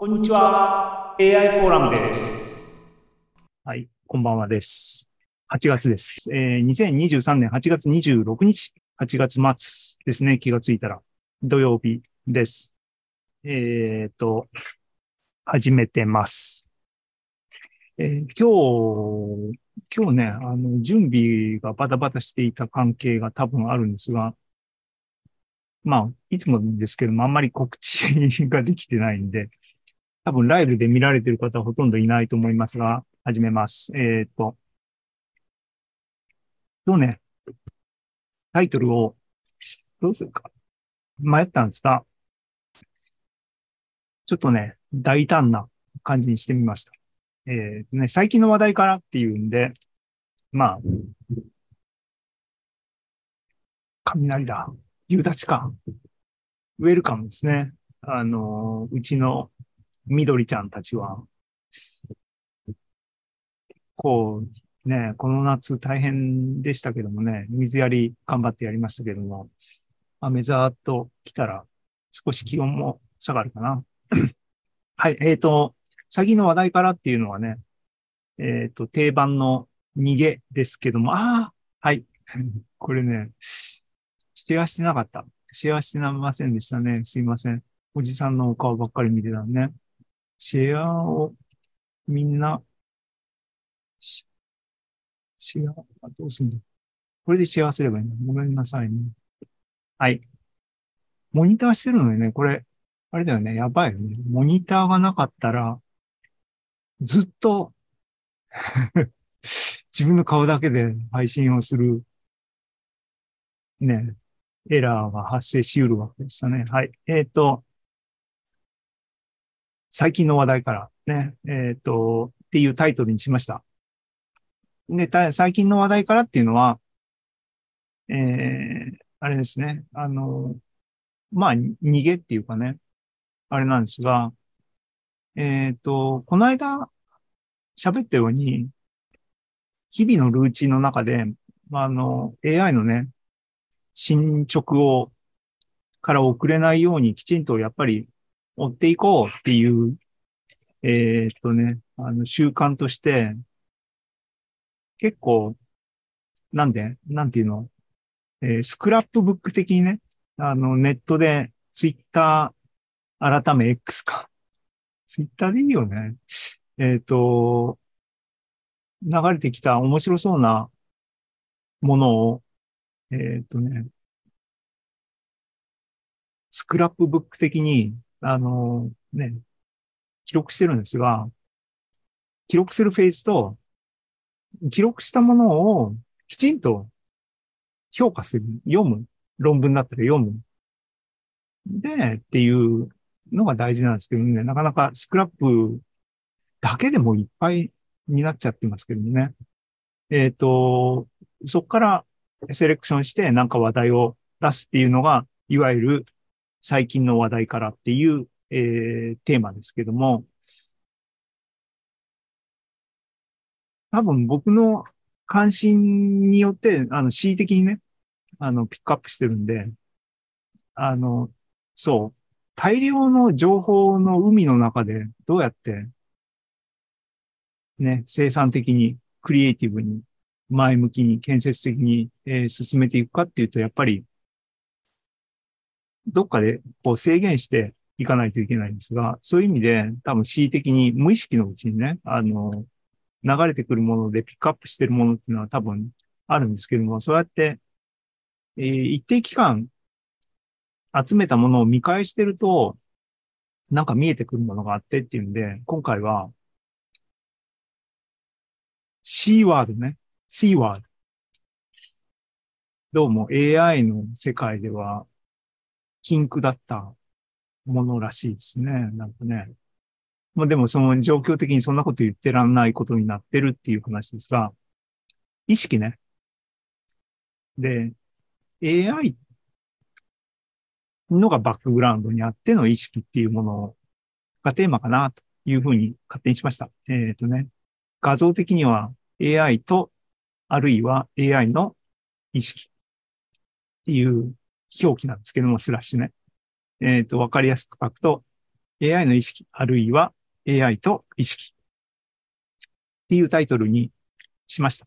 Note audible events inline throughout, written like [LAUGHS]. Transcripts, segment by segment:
こんにちは。AI フォーラムです。はい、こんばんはです。8月です。えー、2023年8月26日、8月末ですね、気がついたら。土曜日です。えっ、と、始めてます。えー今日、今日ね、あの、準備がバタバタしていた関係が多分あるんですが、まあ、いつもですけども、あんまり告知ができてないんで、多分ライブで見られてる方はほとんどいないと思いますが、始めます。えっ、と、今日ね、タイトルをどうするか迷ったんですが、ちょっとね、大胆な感じにしてみました。えーとね、最近の話題からっていうんで、まあ、雷だ。夕立か。ウェルカムですね。あの、うちの緑ちゃんたちは、こう、ね、この夏大変でしたけどもね、水やり頑張ってやりましたけども、雨ざーっと来たら少し気温も下がるかな。[COUGHS] はい、えっ、と、最近の話題からっていうのはね、えっ、と、定番の逃げですけども、ああはい。[LAUGHS] これね、シェアしてなかった。シェアしてなませんでしたね。すいません。おじさんのお顔ばっかり見てたね。シェアをみんな、シェア、あどうすんのこれでシェアすればいいのごめんなさいね。はい。モニターしてるのにね、これ、あれだよね、やばいよね。モニターがなかったら、ずっと自分の顔だけで配信をする、ね、エラーが発生し得るわけでしたね。はい。えっ、と、最近の話題からね、えっ、と、っていうタイトルにしました。で、た最近の話題からっていうのは、えー、あれですね、あの、まあ、逃げっていうかね、あれなんですが、えっ、と、この間喋ったように、日々のルーチンの中で、まあ、あの、AI のね、進捗を、から遅れないようにきちんとやっぱり追っていこうっていう、えーっとね、あの、習慣として、結構、なんで、なんていうの、えースクラップブック的にね、あの、ネットで、ツイッター、改め X か。ツイッターでいいよね。えーっと、流れてきた面白そうなものを、えーっとね、スクラップブック的に、あのね、記録してるんですが、記録するフェーズと、記録したものをきちんと評価する、読む、論文だったら読む。で、っていうのが大事なんですけどね、なかなかスクラップだけでもいっぱいになっちゃってますけどね。えっ、と、そこからセレクションしてなんか話題を出すっていうのが、いわゆる最近の話題からっていう、えーテーマですけども、多分僕の関心によって、あの、恣意的にね、あの、ピックアップしてるんで、あの、そう、大量の情報の海の中でどうやって、ね、生産的に、クリエイティブに、前向きに、建設的に、えー進めていくかっていうと、やっぱり、どっかでこう制限していかないといけないんですが、そういう意味で多分恣意的に無意識のうちにね、あの、流れてくるものでピックアップしてるものっていうのは多分あるんですけども、そうやって、えー一定期間集めたものを見返してると、なんか見えてくるものがあってっていうんで、今回は、C ワードね。C ワード。どうも AI の世界では禁句だったものらしいですね。なんかね。まあでもその状況的にそんなこと言ってらんないことになってるっていう話ですが、意識ね。で、AI のがバックグラウンドにあっての意識っていうものがテーマかなというふうに勝手にしました。えっ、とね、画像的には AI と、あるいは AI の意識っていう表記なんですけども、スラッシュね。えっ、と、わかりやすく書くと AI の意識、あるいは AI と意識っていうタイトルにしました。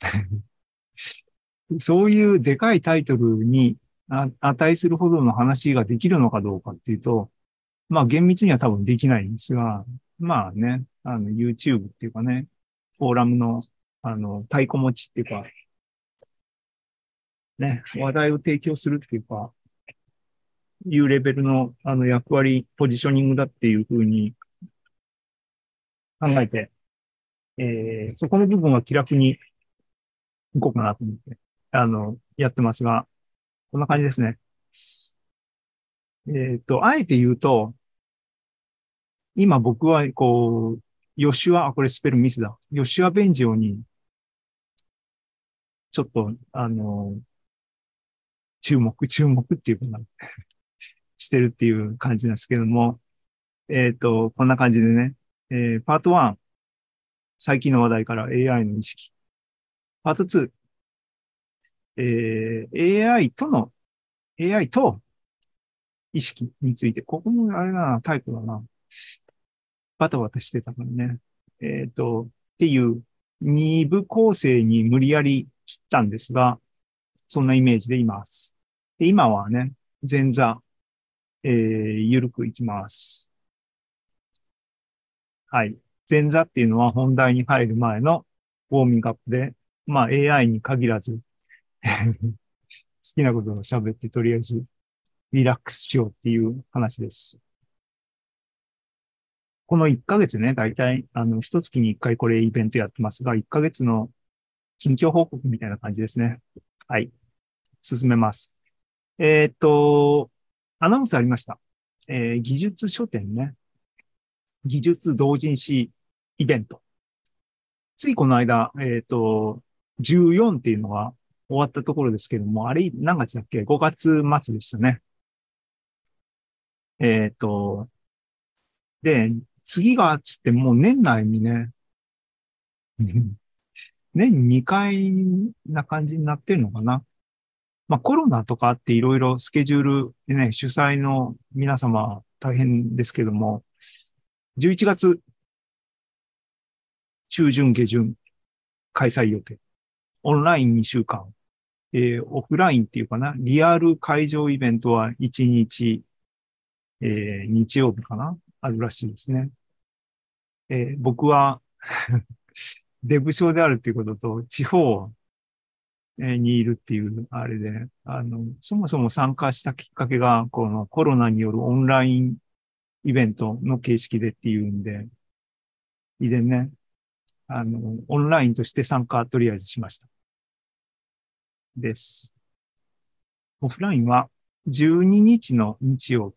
[LAUGHS] そういうでかいタイトルに値するほどの話ができるのかどうかっていうと、まあ厳密には多分できないんですが、まあね、あの YouTube っていうかね、フォーラムのあの太鼓持ちっていうか、ね、話題を提供するっていうか、いうレベルのあの役割、ポジショニングだっていうふうに考えて、えー、そこの部分は気楽に行こうかなと思って、あの、やってますが、こんな感じですね。えっ、ー、と、あえて言うと、今僕は、こう、ヨシュア、あ、これスペルミスだ。ヨシュア・ベンジオに、ちょっと、あの、注目、[LAUGHS] 注目っていうかな、してるっていう感じなんですけども、えっ、ー、と、こんな感じでね、えー、パート1、最近の話題から AI の意識。パート2、えー、AI との、AI と意識について、ここもあれだな、タイプだな。バタバタしてたからね。えっ、ー、と、っていう二部構成に無理やり切ったんですが、そんなイメージでいます。で今はね、前座、えー、ゆるくいきます。はい。前座っていうのは本題に入る前のウォーミングアップで、まあ AI に限らず [LAUGHS] 好きなことを喋ってとりあえずリラックスしようっていう話です。この1ヶ月ね、だいたい、あの、一月に1回これイベントやってますが、1ヶ月の近況報告みたいな感じですね。はい。進めます。えー、っと、アナウンスありました。えー、技術書店ね。技術同人誌イベント。ついこの間、えっ、と、14っていうのが終わったところですけども、あれ何月だっけ ?5 月末でしたね。えっ、と、で、次がつってもう年内にね、年2回な感じになってるのかな。まあコロナとかあっていろいろスケジュールでね、主催の皆様大変ですけども、11月中旬下旬開催予定。オンライン2週間。えー、オフラインっていうかな、リアル会場イベントは1日、えー、日曜日かなあるらしいですね。えー、僕は [LAUGHS] デブ症であるっていうことと、地方にいるっていう、あれで、あの、そもそも参加したきっかけが、このコロナによるオンラインイベントの形式でっていうんで、以前ね、あの、オンラインとして参加とりあえずしました。です。オフラインは12日の日曜日。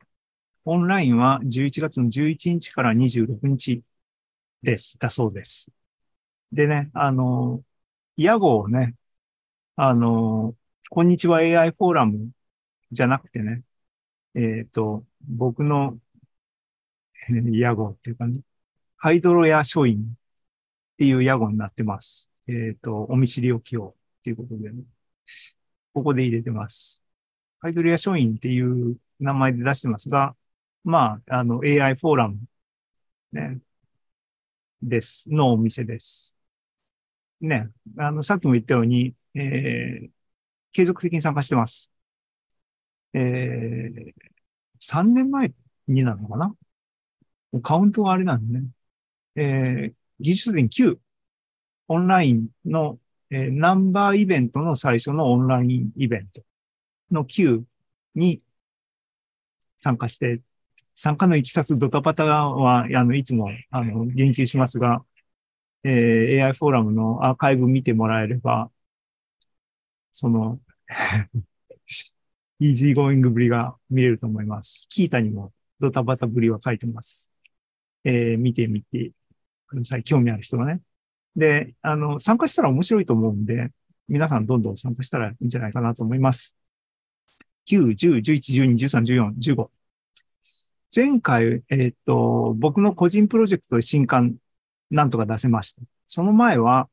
オンラインは11月の11日から26日です。だそうです。でね、あの、屋号をね、あの、こんにちは AI フォーラムじゃなくてね、えっ、ー、と、僕の屋号っていうかね、ハイドロヤ書院っていう屋号になってます。えっ、ー、と、お見知りおきをっていうことでね。ここで入れてます。ハイドリア書院っていう名前で出してますが、まあ、あの、AI フォーラム、ね、です、のお店です。ね、あの、さっきも言ったように、えー、継続的に参加してます。えー、3年前になるのかな？カウントがあれなんでね。えー、技術点9、オンラインのえー、ナンバーイベントの最初のオンラインイベントの Q に参加して、参加のいきさつドタパタは、あの、いつも、あの、言及しますが、えー、AI フォーラムのアーカイブ見てもらえれば、その easy going ぶりが見れると思います。 Qiita にもドタバタぶりは書いてます。えー、見てみてください。興味ある人はね。で、あの、参加したら面白いと思うんで、皆さんどんどん参加したらいいんじゃないかなと思います。9、10、11、12、13、14、15。前回、えー、っと、僕の個人プロジェクトで新刊なんとか出せました。その前は、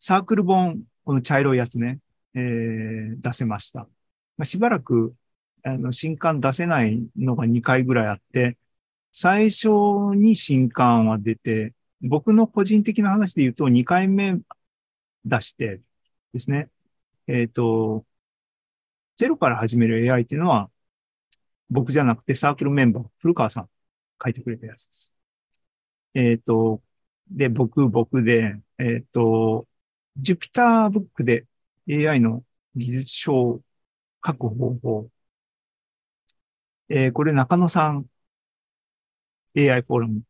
サークル本、この茶色いやつね、えー、出せました。まあ、しばらく、あの、新刊出せないのが2回ぐらいあって、最初に新刊は出て、僕の個人的な話で言うと2回目出してですね、えっ、と、ゼロから始める AI っていうのは、僕じゃなくてサークルメンバー、古川さん書いてくれたやつです。えっ、と、で、僕、僕で、えっ、と、Jupyter ブックで AI の技術書を書く方法。えー、これ中野さん、AI フォーラム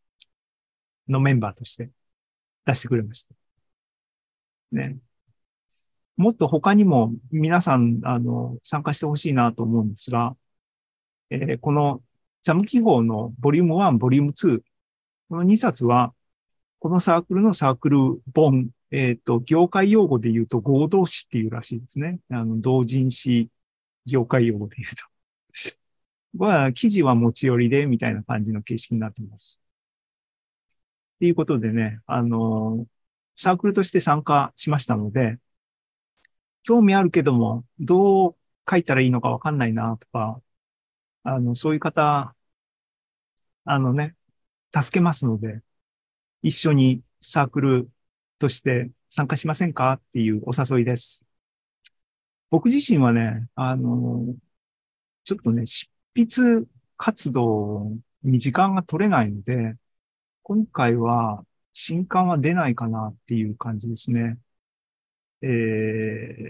のメンバーとして出してくれました。ね。もっと他にも皆さん、あの、参加してほしいなと思うんですが、えー、このザム記号のボリューム1、ボリューム2、この2冊は、このサークルのサークル本、えっ、ー、と、業界用語で言うと合同詞っていうらしいですね。あの、同人誌、業界用語で言うと。[LAUGHS] は、記事は持ち寄りで、みたいな感じの形式になってます。っていうことでね、あの、サークルとして参加しましたので、興味あるけども、どう書いたらいいのかわかんないな、とか、あの、そういう方、あのね、助けますので、一緒にサークルとして参加しませんかっていうお誘いです。僕自身はね、あの、ちょっとね、執筆活動に時間が取れないので、今回は新刊は出ないかなっていう感じですね。え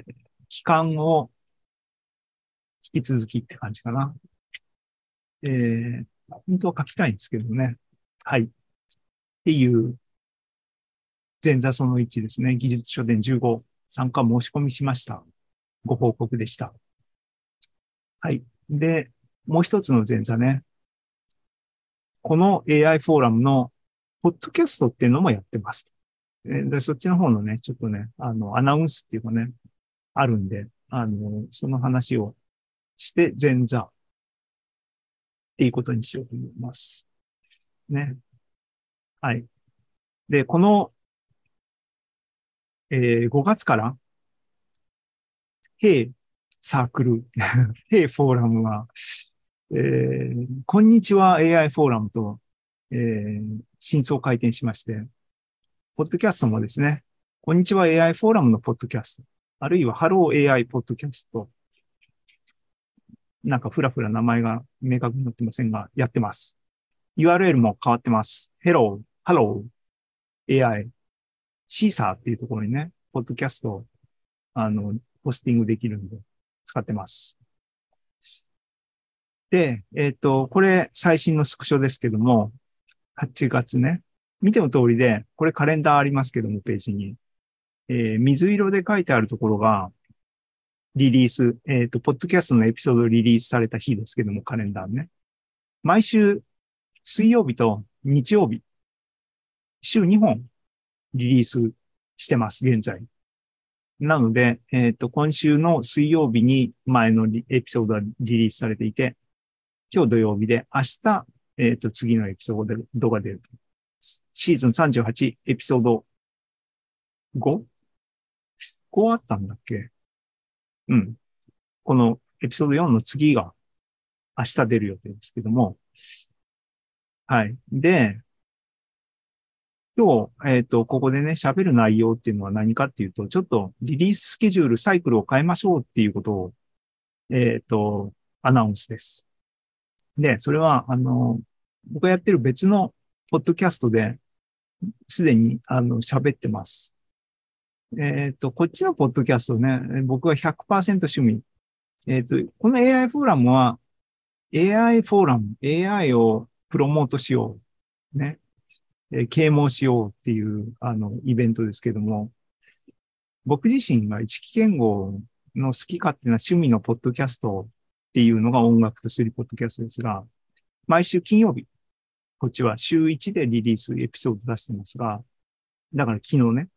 ー、期間を引き続きって感じかな。えー、本当は書きたいんですけどね。はい。っていう前座その1ですね。技術書店15参加申し込みしました。ご報告でした。はい。で、もう一つの前座ね。この AI フォーラムのポッドキャストっていうのもやってます。で、そっちの方のね、ちょっとね、あの、アナウンスっていうかね、あるんで、あの、その話をして前座っていうことにしようと思います。ね。はい。で、このえー、5月から、Hey サークル、[LAUGHS] Hey フォーラムは、えー、こんにちは AI フォーラムと、えー、真相開店しまして、ポッドキャストもですね、こんにちは AI フォーラムのポッドキャスト、あるいはハロー AI ポッドキャスト、なんかふらふら名前が明確になってませんが、やってます。URL も変わってます。Hello, Hello, AI Seesaa っていうところにね、ポッドキャストを、あの、ポスティングできるんで、使ってます。で、えっ、ー、と、これ最新のスクショですけども、8月ね。見ての通りで、これカレンダーありますけども、ページに。えー、水色で書いてあるところが、リリース、えっ、ー、と、ポッドキャストのエピソードリリースされた日ですけども、カレンダーね。毎週、水曜日と日曜日、週2本リリースしてます、現在。なので、えっ、ー、と、今週の水曜日に前のエピソードがリリースされていて、今日土曜日で、明日、えっ、ー、と、次のエピソードが出る。シーズン38、エピソード 5?5 あったんだっけ？うん。このエピソード4の次が明日出る予定ですけども。はい。で、今日、えっ、ー、と、ここでね、喋る内容っていうのは何かっていうと、ちょっとリリーススケジュール、サイクルを変えましょうっていうことを、えっ、ー、と、アナウンスです。で、それは、あの、僕がやってる別のポッドキャストで、すでに、あの、喋ってます。えっ、ー、と、こっちのポッドキャストね、僕は100%趣味。えっ、と、この AI フォーラムは、AI フォーラム、AI をプロモートしよう。ね。え啓蒙しようっていう、あの、イベントですけども、僕自身が一木健吾の好き勝手な趣味のポッドキャストっていうのが音楽とするポッドキャストですが、毎週金曜日、こっちは週1でリリースエピソード出してますが、だから昨日ね。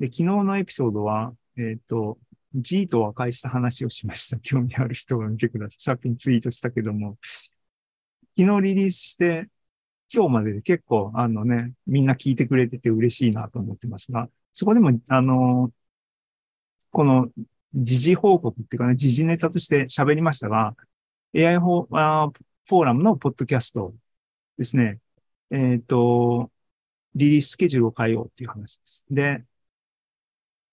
で、昨日のエピソードは、えっ、ー、と、G と和解した話をしました。[LAUGHS] 興味ある人が見てください。さっきツイートしたけども、昨日リリースして、今日までで結構、あのね、みんな聞いてくれてて嬉しいなと思ってますが、そこでも、あの、この時事報告っていうかね、時事ネタとして喋りましたが、AI フォーラムのポッドキャストですね、えっ、と、リリーススケジュールを変えようっていう話です。で、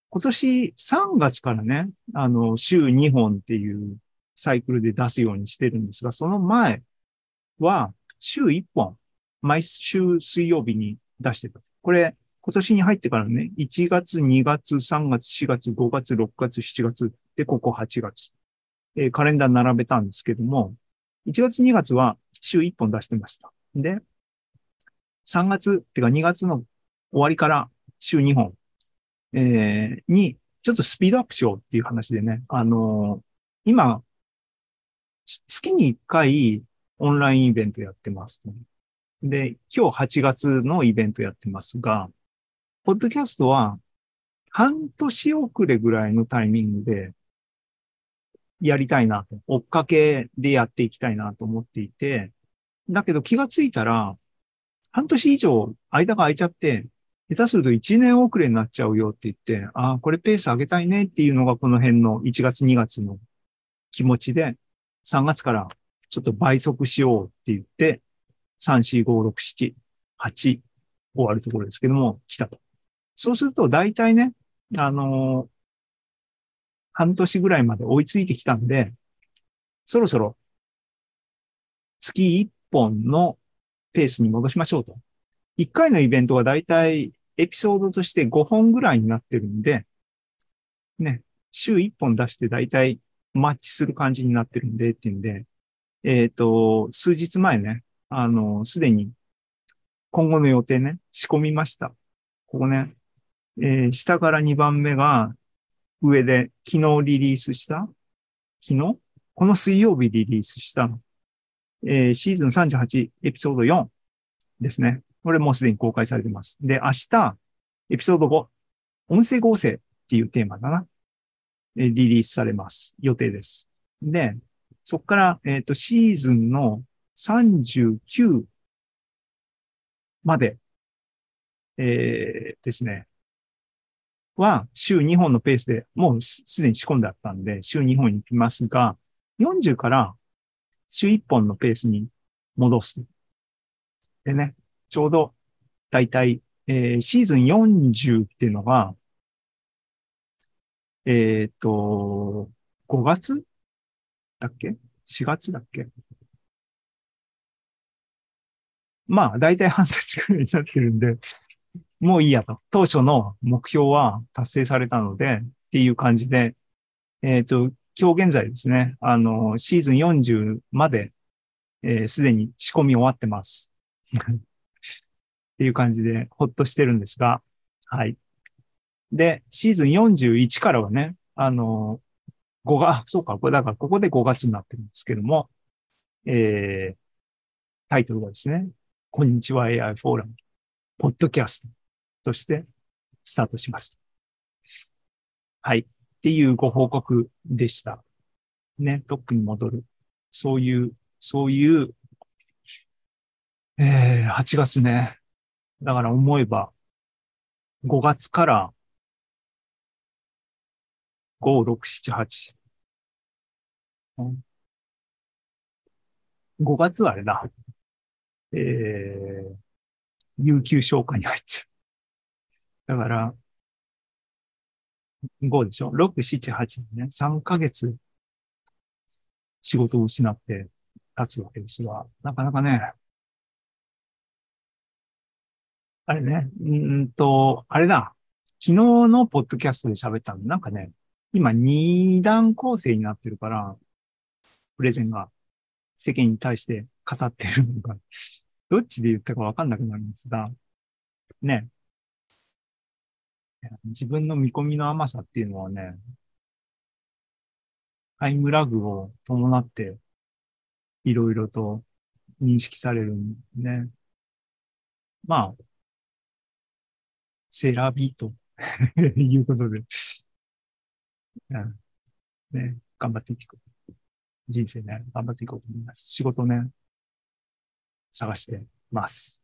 今年3月からね、あの、週2本っていうサイクルで出すようにしてるんですが、その前は週1本、毎週水曜日に出してた。これ、今年に入ってからね、1月、2月、3月、4月、5月、6月、7月、で、ここ8月。えーカレンダー並べたんですけども、1月、2月は週1本出してました。で、3月、ってか2月の終わりから週2本、えーに、ちょっとスピードアップしようっていう話でね、あのー今、月に1回オンラインイベントやってます、で、今日8月のイベントやってますが、ポッドキャストは半年遅れぐらいのタイミングでやりたいなと、追っかけでやっていきたいなと思っていて、だけど気がついたら、半年以上間が空いちゃって、下手すると1年遅れになっちゃうよって言って、ああ、これペース上げたいねっていうのがこの辺の1月2月の気持ちで、3月からちょっと倍速しようって言って、3、4、5、6、7、8終わるところですけども、来たと。そうすると大体ね、あのー半年ぐらいまで追いついてきたんで、そろそろ月1本のペースに戻しましょうと。1回のイベントがだいたいエピソードとして5本ぐらいになってるんで、ね、週1本出してだいたいマッチする感じになってるんでっていうんで、えっ、と、数日前ね、あの、すでに今後の予定ね、仕込みました。ここね、えー下から2番目が上で昨日リリースした昨日？この水曜日リリースしたの。えーシーズン38エピソード4ですね。これもうすでに公開されてます。で、明日、エピソード5、音声合成っていうテーマだな。えリリースされます。予定です。で、そこから、えっ、と、シーズンの39まで、えーですね。は、週2本のペースで、もうすでに仕込んであったんで、週2本行きますが、40から週1本のペースに戻す。でね、ちょうど、だいたい、えーシーズン40っていうのが、えっ、と、5月だっけ ?4 月だっけ？まあ、だいたい半年くらいになってるんで、もういいやと。当初の目標は達成されたので、っていう感じで、えっ、と、今日現在ですね、あの、シーズン40まで、えーすでに仕込み終わってます。っていう感じで、ほっとしてるんですが、はい。で、シーズン41からはね、あの、5月、そうか、これだからここで5月になってるんですけども、えー、タイトルがですね、こんにちは AI フォーラム、ポッドキャストとしてスタートしました。はい。っていうご報告でした。ね、トップに戻る。そういう、そういう、えー、8月ね。だから思えば、5月から、5、6、7、8。5月はあれだ。えー、有給消化に入ってる。だから、5でしょ ?6、7、8ね。3ヶ月仕事を失って立つわけですが、なかなかね、あれね、うんと、あれだ。昨日のポッドキャストで喋ったの。なんかね、今二段構成になってるから、プレゼンが世間に対して語ってるのが、どっちで言ったかわかんなくなるんですが、ね。自分の見込みの甘さっていうのはね、タイムラグを伴って、いろいろと認識されるんでね。まあ、セラビと [LAUGHS] いうことで、うんね、頑張っていく。人生ね、頑張っていこうと思います。仕事ね、探してます。